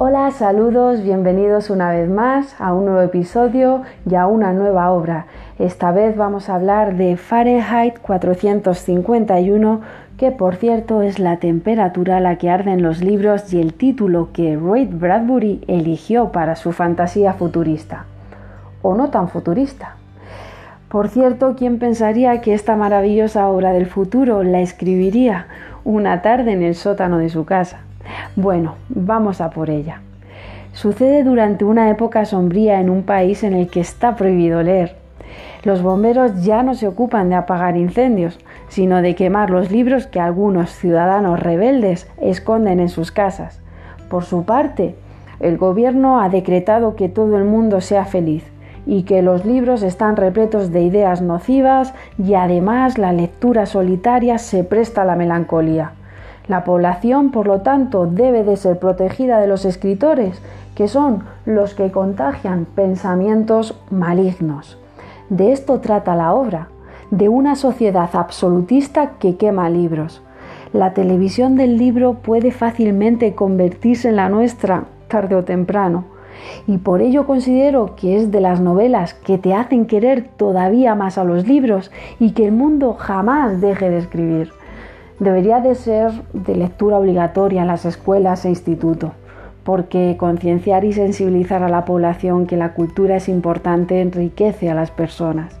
Hola, saludos, bienvenidos una vez más a un nuevo episodio y a una nueva obra. Esta vez vamos a hablar de Fahrenheit 451, que por cierto es la temperatura a la que arden los libros y el título que Roy Bradbury eligió para su fantasía futurista. O no tan futurista. Por cierto, ¿quién pensaría que esta maravillosa obra del futuro la escribiría una tarde en el sótano de su casa? Bueno, vamos a por ella. Sucede durante una época sombría en un país en el que está prohibido leer. Los bomberos ya no se ocupan de apagar incendios, sino de quemar los libros que algunos ciudadanos rebeldes esconden en sus casas. Por su parte, el gobierno ha decretado que todo el mundo sea feliz y que los libros están repletos de ideas nocivas y además la lectura solitaria se presta a la melancolía. La población, por lo tanto, debe de ser protegida de los escritores, que son los que contagian pensamientos malignos. De esto trata la obra, de una sociedad absolutista que quema libros. La televisión del libro puede fácilmente convertirse en la nuestra tarde o temprano, y por ello considero que es de las novelas que te hacen querer todavía más a los libros y que el mundo jamás deje de escribir debería de ser de lectura obligatoria en las escuelas e institutos, porque concienciar y sensibilizar a la población que la cultura es importante enriquece a las personas.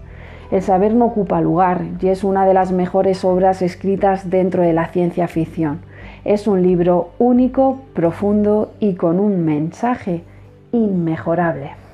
El saber no ocupa lugar y es una de las mejores obras escritas dentro de la ciencia ficción. Es un libro único, profundo y con un mensaje inmejorable.